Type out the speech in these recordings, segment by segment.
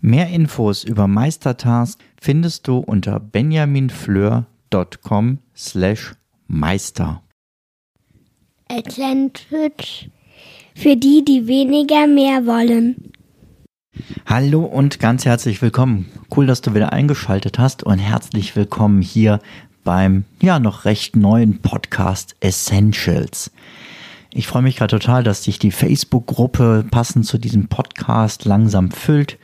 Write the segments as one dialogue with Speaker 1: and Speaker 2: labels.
Speaker 1: Mehr Infos über Meistertask findest du unter benjaminfleur.com slash meister.
Speaker 2: Atlantic für die, die weniger mehr wollen.
Speaker 1: Hallo und ganz herzlich willkommen. Cool, dass du wieder eingeschaltet hast und herzlich willkommen hier beim ja noch recht neuen Podcast Essentials. Ich freue mich gerade total, dass sich die Facebook-Gruppe passend zu diesem Podcast langsam füllt.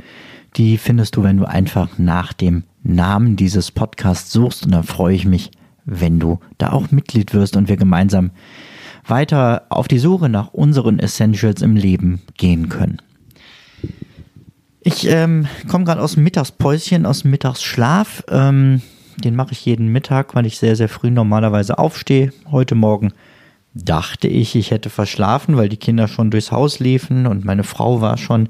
Speaker 1: Die findest du, wenn du einfach nach dem Namen dieses Podcasts suchst. Und da freue ich mich, wenn du da auch Mitglied wirst und wir gemeinsam weiter auf die Suche nach unseren Essentials im Leben gehen können. Ich ähm, komme gerade aus dem Mittagspäuschen, aus dem Mittagsschlaf. Ähm, den mache ich jeden Mittag, weil ich sehr, sehr früh normalerweise aufstehe. Heute Morgen dachte ich, ich hätte verschlafen, weil die Kinder schon durchs Haus liefen und meine Frau war schon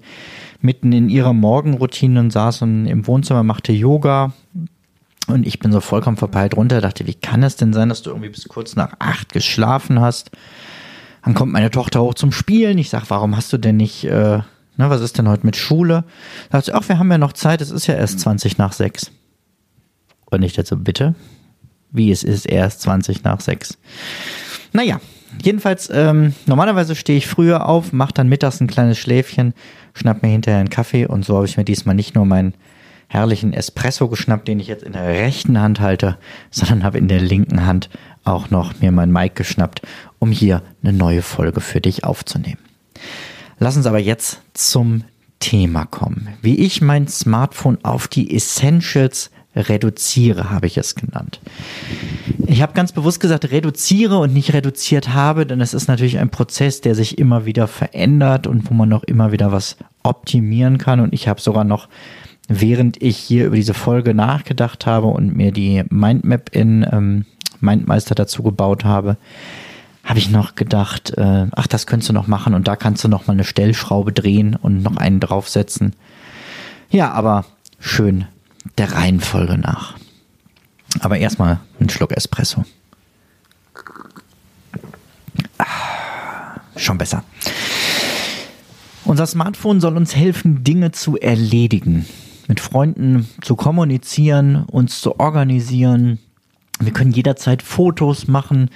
Speaker 1: mitten in ihrer Morgenroutine und saß im Wohnzimmer, machte Yoga. Und ich bin so vollkommen verpeilt runter, dachte, wie kann es denn sein, dass du irgendwie bis kurz nach acht geschlafen hast? Dann kommt meine Tochter hoch zum Spielen. Ich sag, warum hast du denn nicht, äh, na, was ist denn heute mit Schule? Da dachte ich, ach, wir haben ja noch Zeit, es ist ja erst 20 nach sechs. Und ich dachte, bitte? Wie es ist erst 20 nach sechs. Naja, jedenfalls, ähm, normalerweise stehe ich früher auf, mache dann mittags ein kleines Schläfchen, schnapp mir hinterher einen Kaffee und so habe ich mir diesmal nicht nur meinen herrlichen Espresso geschnappt, den ich jetzt in der rechten Hand halte, sondern habe in der linken Hand auch noch mir mein Mic geschnappt, um hier eine neue Folge für dich aufzunehmen. Lass uns aber jetzt zum Thema kommen. Wie ich mein Smartphone auf die Essentials reduziere, habe ich es genannt. Ich habe ganz bewusst gesagt, reduziere und nicht reduziert habe, denn es ist natürlich ein Prozess, der sich immer wieder verändert und wo man noch immer wieder was optimieren kann. Und ich habe sogar noch, während ich hier über diese Folge nachgedacht habe und mir die Mindmap in ähm, Mindmeister dazu gebaut habe, habe ich noch gedacht, äh, ach, das könntest du noch machen und da kannst du noch mal eine Stellschraube drehen und noch einen draufsetzen. Ja, aber schön der Reihenfolge nach. Aber erstmal einen Schluck Espresso. Ah, schon besser. Unser Smartphone soll uns helfen, Dinge zu erledigen, mit Freunden zu kommunizieren, uns zu organisieren. Wir können jederzeit Fotos machen,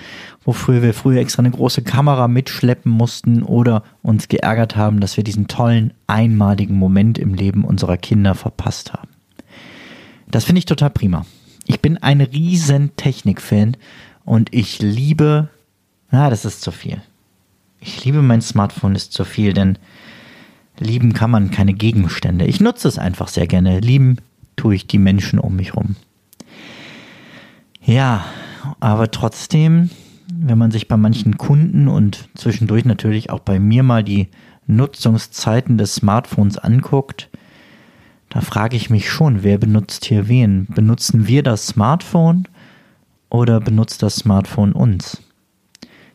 Speaker 1: wofür wir früher extra eine große Kamera mitschleppen mussten oder uns geärgert haben, dass wir diesen tollen, einmaligen Moment im Leben unserer Kinder verpasst haben. Das finde ich total prima. Ich bin ein riesen Technik-Fan und ich liebe, na, das ist zu viel. Ich liebe mein Smartphone ist zu viel, denn lieben kann man keine Gegenstände. Ich nutze es einfach sehr gerne. Lieben tue ich die Menschen um mich rum. Ja, aber trotzdem, wenn man sich bei manchen Kunden und zwischendurch natürlich auch bei mir mal die Nutzungszeiten des Smartphones anguckt, da frage ich mich schon, wer benutzt hier wen? Benutzen wir das Smartphone oder benutzt das Smartphone uns?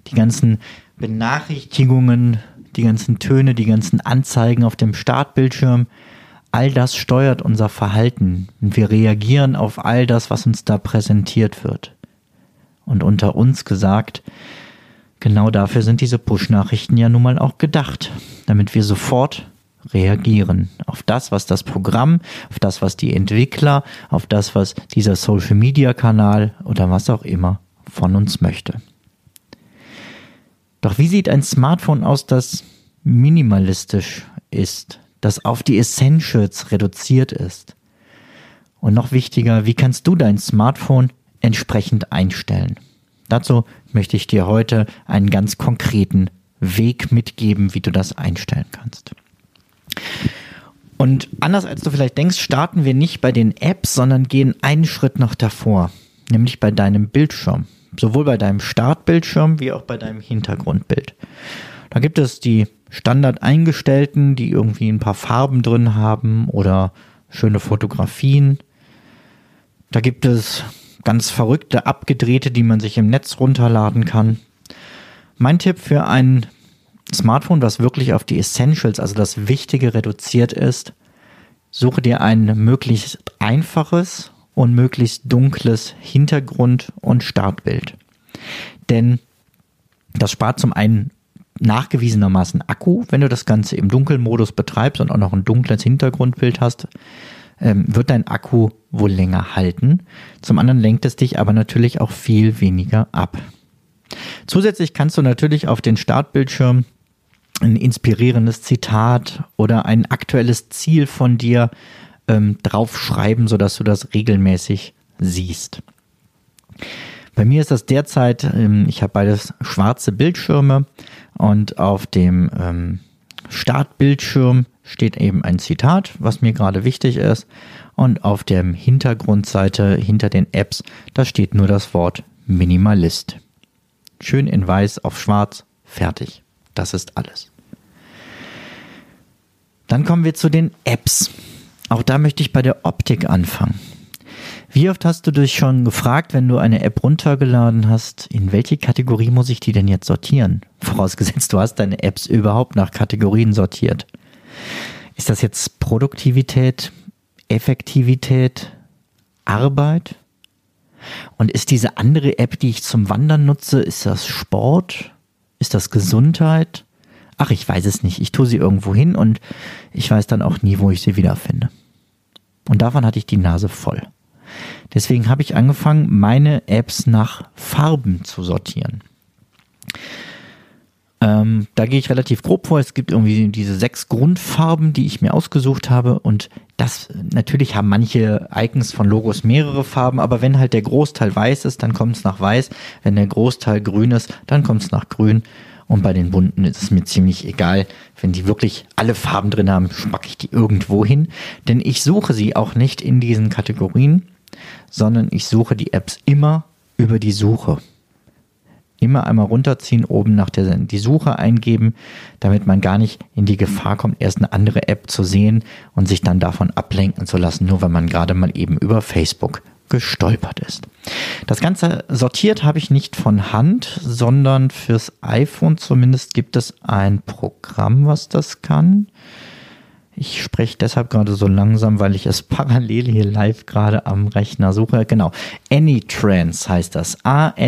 Speaker 1: Die ganzen Benachrichtigungen, die ganzen Töne, die ganzen Anzeigen auf dem Startbildschirm, all das steuert unser Verhalten und wir reagieren auf all das, was uns da präsentiert wird. Und unter uns gesagt, genau dafür sind diese Push-Nachrichten ja nun mal auch gedacht, damit wir sofort reagieren. Auf das, was das Programm, auf das, was die Entwickler, auf das, was dieser Social-Media-Kanal oder was auch immer von uns möchte. Doch wie sieht ein Smartphone aus, das minimalistisch ist, das auf die Essentials reduziert ist? Und noch wichtiger, wie kannst du dein Smartphone entsprechend einstellen? Dazu möchte ich dir heute einen ganz konkreten Weg mitgeben, wie du das einstellen kannst. Und anders als du vielleicht denkst, starten wir nicht bei den Apps, sondern gehen einen Schritt noch davor, nämlich bei deinem Bildschirm. Sowohl bei deinem Startbildschirm wie auch bei deinem Hintergrundbild. Da gibt es die Standard eingestellten, die irgendwie ein paar Farben drin haben oder schöne Fotografien. Da gibt es ganz verrückte, abgedrehte, die man sich im Netz runterladen kann. Mein Tipp für ein Smartphone, was wirklich auf die Essentials, also das Wichtige reduziert ist, suche dir ein möglichst einfaches und möglichst dunkles Hintergrund- und Startbild. Denn das spart zum einen nachgewiesenermaßen Akku, wenn du das Ganze im Dunkelmodus betreibst und auch noch ein dunkles Hintergrundbild hast, ähm, wird dein Akku wohl länger halten. Zum anderen lenkt es dich aber natürlich auch viel weniger ab. Zusätzlich kannst du natürlich auf den Startbildschirm ein inspirierendes Zitat oder ein aktuelles Ziel von dir ähm, draufschreiben, sodass du das regelmäßig siehst. Bei mir ist das derzeit, ähm, ich habe beides schwarze Bildschirme und auf dem ähm, Startbildschirm steht eben ein Zitat, was mir gerade wichtig ist. Und auf der Hintergrundseite hinter den Apps, da steht nur das Wort Minimalist. Schön in weiß auf schwarz, fertig. Das ist alles. Dann kommen wir zu den Apps. Auch da möchte ich bei der Optik anfangen. Wie oft hast du dich schon gefragt, wenn du eine App runtergeladen hast, in welche Kategorie muss ich die denn jetzt sortieren? Vorausgesetzt, du hast deine Apps überhaupt nach Kategorien sortiert. Ist das jetzt Produktivität, Effektivität, Arbeit? Und ist diese andere App, die ich zum Wandern nutze, ist das Sport? Ist das Gesundheit? Ach, ich weiß es nicht. Ich tue sie irgendwo hin und ich weiß dann auch nie, wo ich sie wiederfinde. Und davon hatte ich die Nase voll. Deswegen habe ich angefangen, meine Apps nach Farben zu sortieren. Ähm, da gehe ich relativ grob vor. Es gibt irgendwie diese sechs Grundfarben, die ich mir ausgesucht habe. Und das natürlich haben manche Icons von Logos mehrere Farben, aber wenn halt der Großteil weiß ist, dann kommt es nach weiß. Wenn der Großteil grün ist, dann kommt es nach grün. Und bei den bunten ist es mir ziemlich egal. Wenn die wirklich alle Farben drin haben, spacke ich die irgendwo hin. Denn ich suche sie auch nicht in diesen Kategorien, sondern ich suche die Apps immer über die Suche. Immer einmal runterziehen, oben nach der die Suche eingeben, damit man gar nicht in die Gefahr kommt, erst eine andere App zu sehen und sich dann davon ablenken zu lassen, nur weil man gerade mal eben über Facebook gestolpert ist. Das Ganze sortiert habe ich nicht von Hand, sondern fürs iPhone zumindest gibt es ein Programm, was das kann. Ich spreche deshalb gerade so langsam, weil ich es parallel hier live gerade am Rechner suche. Genau. Anytrans heißt das. A-N-Y-T-R-A-N-S.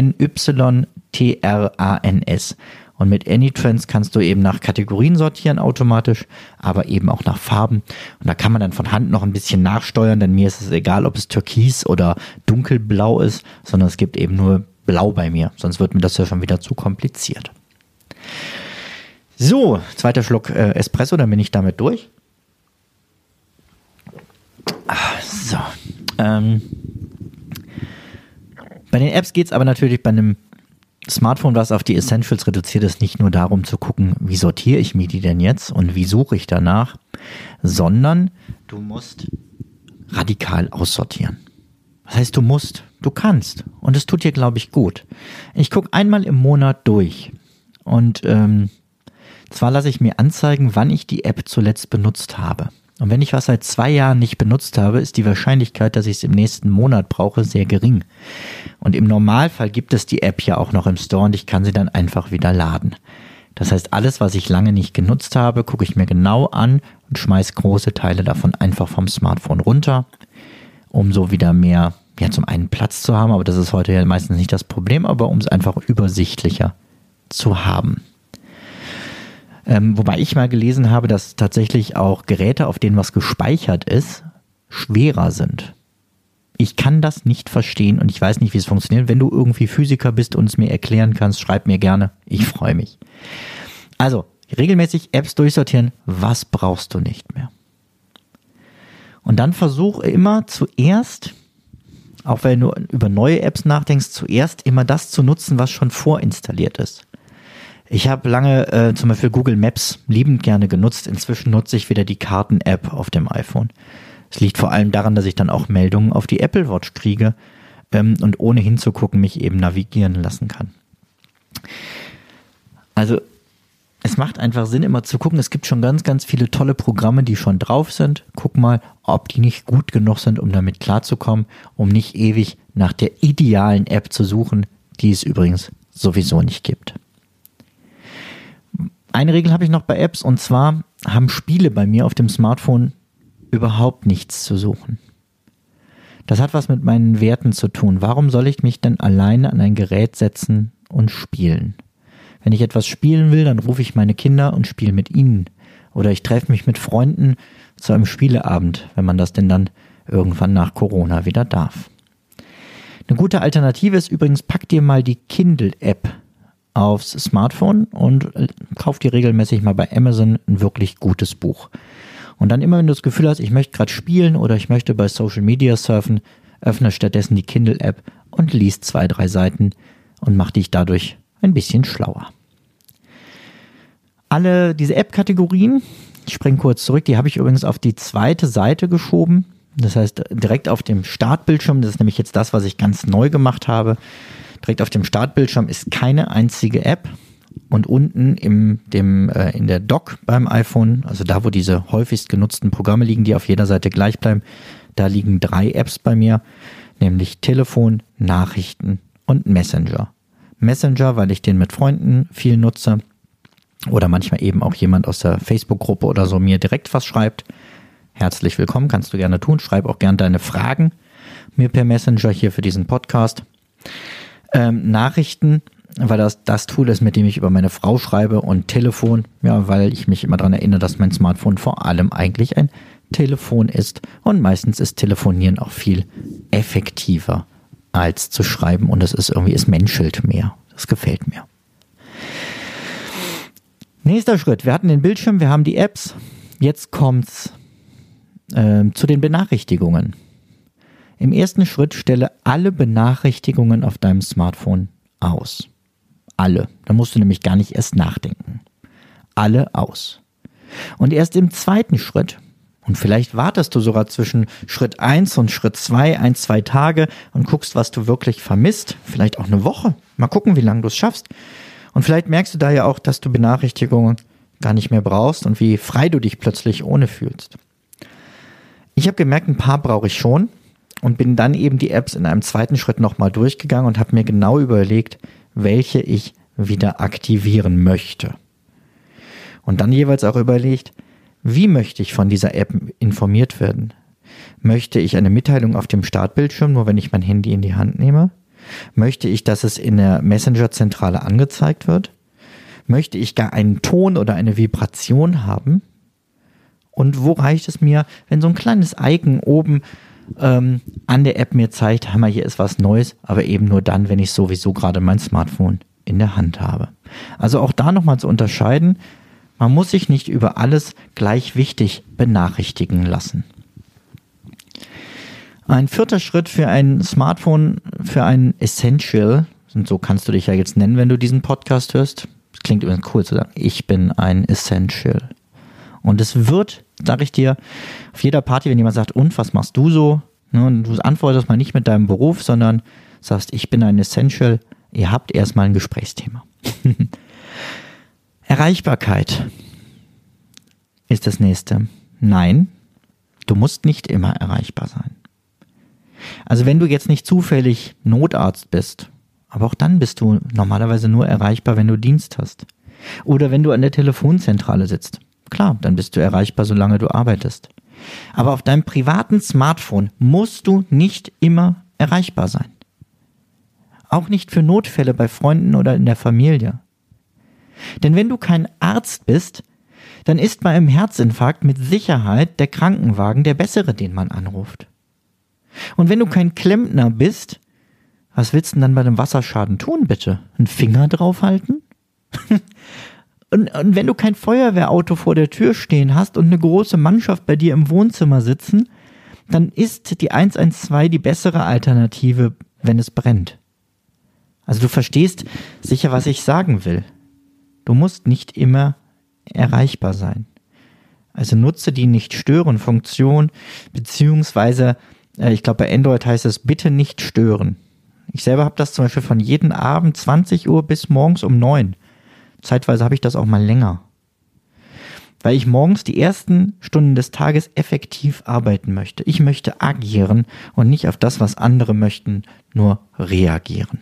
Speaker 1: Und mit Anytrans kannst du eben nach Kategorien sortieren automatisch, aber eben auch nach Farben. Und da kann man dann von Hand noch ein bisschen nachsteuern, denn mir ist es egal, ob es türkis oder dunkelblau ist, sondern es gibt eben nur blau bei mir. Sonst wird mir das ja schon wieder zu kompliziert. So, zweiter Schluck äh, Espresso, dann bin ich damit durch. So. Ähm, bei den Apps geht es aber natürlich bei einem Smartphone, was auf die Essentials reduziert ist, nicht nur darum zu gucken, wie sortiere ich mir die denn jetzt und wie suche ich danach, sondern du musst radikal aussortieren. Das heißt, du musst, du kannst. Und es tut dir, glaube ich, gut. Ich gucke einmal im Monat durch. Und ähm, zwar lasse ich mir anzeigen, wann ich die App zuletzt benutzt habe. Und wenn ich was seit zwei Jahren nicht benutzt habe, ist die Wahrscheinlichkeit, dass ich es im nächsten Monat brauche, sehr gering. Und im Normalfall gibt es die App ja auch noch im Store und ich kann sie dann einfach wieder laden. Das heißt, alles, was ich lange nicht genutzt habe, gucke ich mir genau an und schmeiße große Teile davon einfach vom Smartphone runter, um so wieder mehr, ja, zum einen Platz zu haben, aber das ist heute ja meistens nicht das Problem, aber um es einfach übersichtlicher zu haben. Ähm, wobei ich mal gelesen habe, dass tatsächlich auch Geräte, auf denen was gespeichert ist, schwerer sind. Ich kann das nicht verstehen und ich weiß nicht, wie es funktioniert. Wenn du irgendwie Physiker bist und es mir erklären kannst, schreib mir gerne. Ich freue mich. Also, regelmäßig Apps durchsortieren. Was brauchst du nicht mehr? Und dann versuche immer zuerst, auch wenn du über neue Apps nachdenkst, zuerst immer das zu nutzen, was schon vorinstalliert ist. Ich habe lange äh, zum Beispiel Google Maps liebend gerne genutzt. Inzwischen nutze ich wieder die Karten-App auf dem iPhone. Es liegt vor allem daran, dass ich dann auch Meldungen auf die Apple Watch kriege ähm, und ohne hinzugucken mich eben navigieren lassen kann. Also es macht einfach Sinn, immer zu gucken. Es gibt schon ganz, ganz viele tolle Programme, die schon drauf sind. Guck mal, ob die nicht gut genug sind, um damit klarzukommen, um nicht ewig nach der idealen App zu suchen, die es übrigens sowieso nicht gibt. Eine Regel habe ich noch bei Apps und zwar haben Spiele bei mir auf dem Smartphone überhaupt nichts zu suchen. Das hat was mit meinen Werten zu tun. Warum soll ich mich denn alleine an ein Gerät setzen und spielen? Wenn ich etwas spielen will, dann rufe ich meine Kinder und spiele mit ihnen. Oder ich treffe mich mit Freunden zu einem Spieleabend, wenn man das denn dann irgendwann nach Corona wieder darf. Eine gute Alternative ist übrigens, pack dir mal die Kindle-App aufs Smartphone und äh, kauf dir regelmäßig mal bei Amazon ein wirklich gutes Buch. Und dann immer, wenn du das Gefühl hast, ich möchte gerade spielen oder ich möchte bei Social Media surfen, öffne stattdessen die Kindle-App und liest zwei, drei Seiten und mach dich dadurch ein bisschen schlauer. Alle diese App-Kategorien, ich springe kurz zurück, die habe ich übrigens auf die zweite Seite geschoben. Das heißt, direkt auf dem Startbildschirm, das ist nämlich jetzt das, was ich ganz neu gemacht habe. Direkt auf dem Startbildschirm ist keine einzige App. Und unten im, dem, äh, in der Dock beim iPhone, also da, wo diese häufigst genutzten Programme liegen, die auf jeder Seite gleich bleiben, da liegen drei Apps bei mir, nämlich Telefon, Nachrichten und Messenger. Messenger, weil ich den mit Freunden viel nutze oder manchmal eben auch jemand aus der Facebook-Gruppe oder so mir direkt was schreibt. Herzlich willkommen, kannst du gerne tun. Schreib auch gerne deine Fragen mir per Messenger hier für diesen Podcast. Ähm, Nachrichten, weil das das Tool ist, mit dem ich über meine Frau schreibe und Telefon, ja, weil ich mich immer daran erinnere, dass mein Smartphone vor allem eigentlich ein Telefon ist und meistens ist Telefonieren auch viel effektiver als zu schreiben und es ist irgendwie, es menschelt mehr. Das gefällt mir. Nächster Schritt. Wir hatten den Bildschirm, wir haben die Apps. Jetzt kommt's äh, zu den Benachrichtigungen. Im ersten Schritt stelle alle Benachrichtigungen auf deinem Smartphone aus. Alle. Da musst du nämlich gar nicht erst nachdenken. Alle aus. Und erst im zweiten Schritt und vielleicht wartest du sogar zwischen Schritt 1 und Schritt 2, ein, zwei Tage und guckst, was du wirklich vermisst. Vielleicht auch eine Woche. Mal gucken, wie lange du es schaffst. Und vielleicht merkst du da ja auch, dass du Benachrichtigungen gar nicht mehr brauchst und wie frei du dich plötzlich ohne fühlst. Ich habe gemerkt, ein paar brauche ich schon und bin dann eben die Apps in einem zweiten Schritt nochmal durchgegangen und habe mir genau überlegt, welche ich wieder aktivieren möchte. Und dann jeweils auch überlegt, wie möchte ich von dieser App informiert werden? Möchte ich eine Mitteilung auf dem Startbildschirm, nur wenn ich mein Handy in die Hand nehme? Möchte ich, dass es in der Messenger-Zentrale angezeigt wird? Möchte ich gar einen Ton oder eine Vibration haben? Und wo reicht es mir, wenn so ein kleines Icon oben ähm, an der App mir zeigt, hammer, hier ist was Neues, aber eben nur dann, wenn ich sowieso gerade mein Smartphone in der Hand habe. Also auch da nochmal zu unterscheiden, man muss sich nicht über alles gleich wichtig benachrichtigen lassen. Ein vierter Schritt für ein Smartphone, für ein Essential, und so kannst du dich ja jetzt nennen, wenn du diesen Podcast hörst. Das klingt übrigens cool zu sagen, ich bin ein Essential. Und es wird, sage ich dir, auf jeder Party, wenn jemand sagt, und was machst du so? Ne, und du antwortest mal nicht mit deinem Beruf, sondern sagst, ich bin ein Essential. Ihr habt erstmal ein Gesprächsthema. Erreichbarkeit ist das nächste. Nein, du musst nicht immer erreichbar sein. Also wenn du jetzt nicht zufällig Notarzt bist, aber auch dann bist du normalerweise nur erreichbar, wenn du Dienst hast. Oder wenn du an der Telefonzentrale sitzt. Klar, dann bist du erreichbar, solange du arbeitest. Aber auf deinem privaten Smartphone musst du nicht immer erreichbar sein. Auch nicht für Notfälle bei Freunden oder in der Familie. Denn wenn du kein Arzt bist, dann ist bei einem Herzinfarkt mit Sicherheit der Krankenwagen der bessere, den man anruft. Und wenn du kein Klempner bist, was willst du denn dann bei einem Wasserschaden tun, bitte? Einen Finger draufhalten? und, und wenn du kein Feuerwehrauto vor der Tür stehen hast und eine große Mannschaft bei dir im Wohnzimmer sitzen, dann ist die 112 die bessere Alternative, wenn es brennt. Also du verstehst sicher, was ich sagen will. Du musst nicht immer erreichbar sein. Also nutze die Nicht-Stören-Funktion, beziehungsweise, äh, ich glaube, bei Android heißt es bitte nicht stören. Ich selber habe das zum Beispiel von jedem Abend 20 Uhr bis morgens um 9. Zeitweise habe ich das auch mal länger. Weil ich morgens die ersten Stunden des Tages effektiv arbeiten möchte. Ich möchte agieren und nicht auf das, was andere möchten, nur reagieren.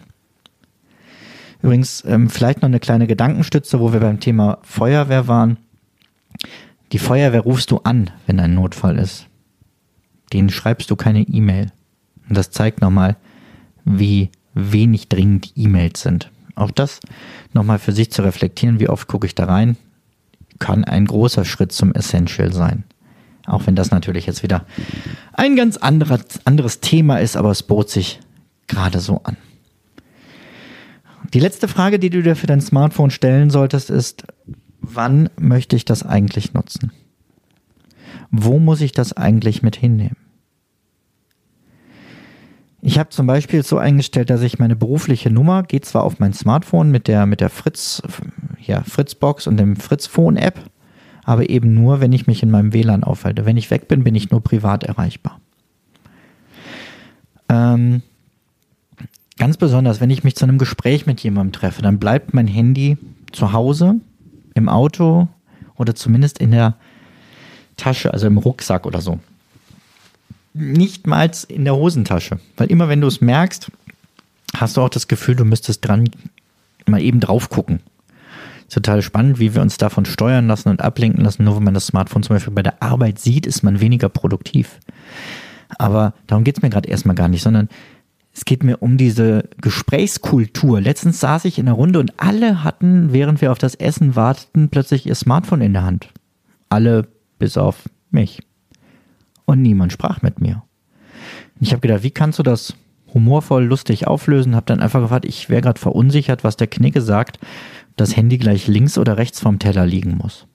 Speaker 1: Übrigens, ähm, vielleicht noch eine kleine Gedankenstütze, wo wir beim Thema Feuerwehr waren. Die Feuerwehr rufst du an, wenn ein Notfall ist. Denen schreibst du keine E-Mail. Und das zeigt nochmal, wie wenig dringend E-Mails sind. Auch das nochmal für sich zu reflektieren, wie oft gucke ich da rein, kann ein großer Schritt zum Essential sein. Auch wenn das natürlich jetzt wieder ein ganz anderer, anderes Thema ist, aber es bot sich gerade so an. Die letzte Frage, die du dir für dein Smartphone stellen solltest, ist, wann möchte ich das eigentlich nutzen? Wo muss ich das eigentlich mit hinnehmen? Ich habe zum Beispiel so eingestellt, dass ich meine berufliche Nummer geht zwar auf mein Smartphone mit der mit der Fritz ja, Fritzbox und dem Fritz Phone App, aber eben nur, wenn ich mich in meinem WLAN aufhalte. Wenn ich weg bin, bin ich nur privat erreichbar. Ähm, ganz besonders, wenn ich mich zu einem Gespräch mit jemandem treffe, dann bleibt mein Handy zu Hause, im Auto oder zumindest in der Tasche, also im Rucksack oder so nicht mal in der Hosentasche. Weil immer wenn du es merkst, hast du auch das Gefühl, du müsstest dran mal eben drauf gucken. Total spannend, wie wir uns davon steuern lassen und ablenken lassen. Nur wenn man das Smartphone zum Beispiel bei der Arbeit sieht, ist man weniger produktiv. Aber darum geht es mir gerade erstmal gar nicht, sondern es geht mir um diese Gesprächskultur. Letztens saß ich in der Runde und alle hatten, während wir auf das Essen warteten, plötzlich ihr Smartphone in der Hand. Alle bis auf mich und niemand sprach mit mir. Ich habe gedacht, wie kannst du das humorvoll, lustig auflösen? Habe dann einfach gefragt, ich wäre gerade verunsichert, was der Knigge sagt, das Handy gleich links oder rechts vom Teller liegen muss.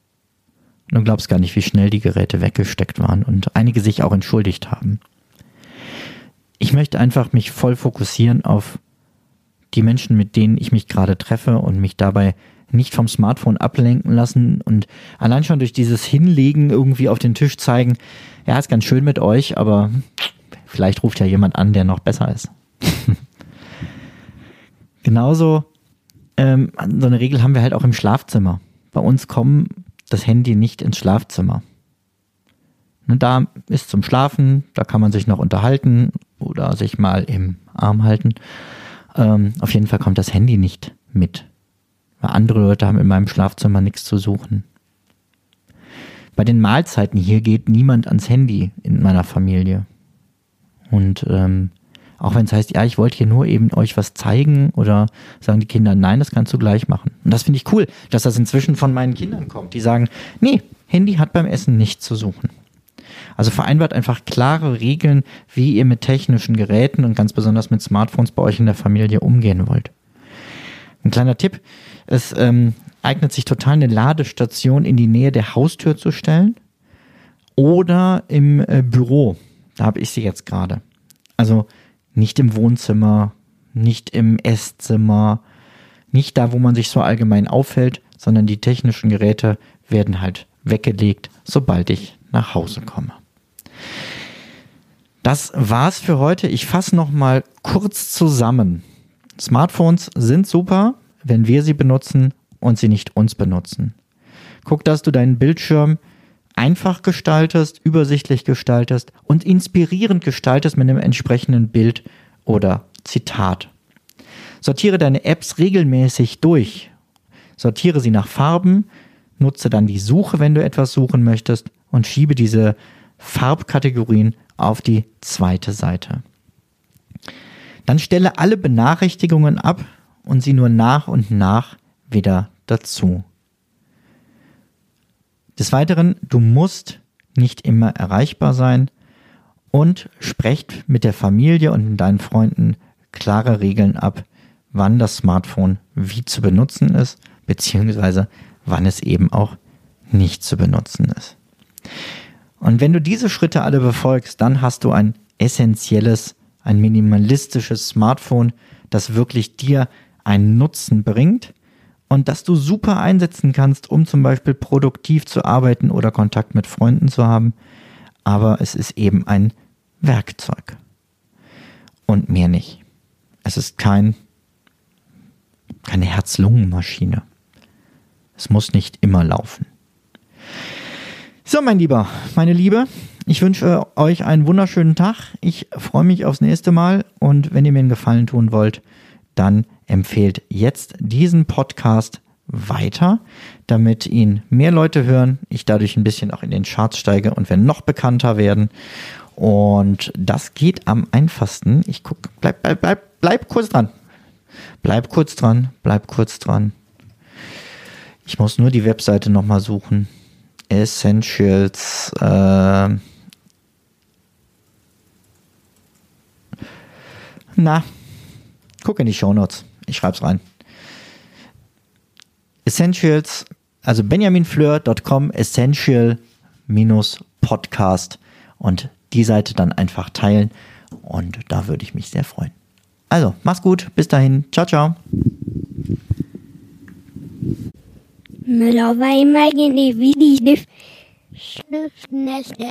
Speaker 1: Du glaubst gar nicht, wie schnell die Geräte weggesteckt waren und einige sich auch entschuldigt haben. Ich möchte einfach mich voll fokussieren auf die Menschen, mit denen ich mich gerade treffe und mich dabei nicht vom Smartphone ablenken lassen und allein schon durch dieses Hinlegen irgendwie auf den Tisch zeigen, ja, ist ganz schön mit euch, aber vielleicht ruft ja jemand an, der noch besser ist. Genauso, ähm, so eine Regel haben wir halt auch im Schlafzimmer. Bei uns kommt das Handy nicht ins Schlafzimmer. Ne, da ist zum Schlafen, da kann man sich noch unterhalten oder sich mal im Arm halten. Ähm, auf jeden Fall kommt das Handy nicht mit. Weil andere Leute haben in meinem Schlafzimmer nichts zu suchen. Bei den Mahlzeiten hier geht niemand ans Handy in meiner Familie. Und ähm, auch wenn es heißt, ja, ich wollte hier nur eben euch was zeigen oder sagen die Kinder, nein, das kannst du gleich machen. Und das finde ich cool, dass das inzwischen von meinen Kindern kommt. Die sagen, nee, Handy hat beim Essen nichts zu suchen. Also vereinbart einfach klare Regeln, wie ihr mit technischen Geräten und ganz besonders mit Smartphones bei euch in der Familie umgehen wollt. Ein kleiner Tipp, es ähm, eignet sich total eine Ladestation in die Nähe der Haustür zu stellen oder im äh, Büro. Da habe ich sie jetzt gerade. Also nicht im Wohnzimmer, nicht im Esszimmer, nicht da, wo man sich so allgemein aufhält, sondern die technischen Geräte werden halt weggelegt, sobald ich nach Hause komme. Das war's für heute. Ich fasse noch mal kurz zusammen. Smartphones sind super, wenn wir sie benutzen und sie nicht uns benutzen. Guck, dass du deinen Bildschirm einfach gestaltest, übersichtlich gestaltest und inspirierend gestaltest mit einem entsprechenden Bild oder Zitat. Sortiere deine Apps regelmäßig durch. Sortiere sie nach Farben, nutze dann die Suche, wenn du etwas suchen möchtest und schiebe diese Farbkategorien auf die zweite Seite. Dann stelle alle Benachrichtigungen ab und sie nur nach und nach wieder dazu. Des Weiteren, du musst nicht immer erreichbar sein und sprecht mit der Familie und deinen Freunden klare Regeln ab, wann das Smartphone wie zu benutzen ist, beziehungsweise wann es eben auch nicht zu benutzen ist. Und wenn du diese Schritte alle befolgst, dann hast du ein essentielles, ein minimalistisches Smartphone, das wirklich dir einen Nutzen bringt und das du super einsetzen kannst, um zum Beispiel produktiv zu arbeiten oder Kontakt mit Freunden zu haben. Aber es ist eben ein Werkzeug und mehr nicht. Es ist kein, keine Herz-Lungen-Maschine. Es muss nicht immer laufen. So, mein Lieber, meine Liebe, ich wünsche euch einen wunderschönen Tag. Ich freue mich aufs nächste Mal und wenn ihr mir einen Gefallen tun wollt, dann empfehlt jetzt diesen Podcast weiter, damit ihn mehr Leute hören, ich dadurch ein bisschen auch in den Charts steige und wir noch bekannter werden. Und das geht am einfachsten. Ich guck, bleib, bleib, bleib, bleib kurz dran. Bleib kurz dran, bleib kurz dran. Ich muss nur die Webseite nochmal suchen. Essentials. Äh, na, guck in die Shownotes. Ich schreib's rein. Essentials, also benjaminfleur.com, essential Podcast und die Seite dann einfach teilen und da würde ich mich sehr freuen. Also, mach's gut, bis dahin, ciao, ciao. War immer in die Schnüffnächte.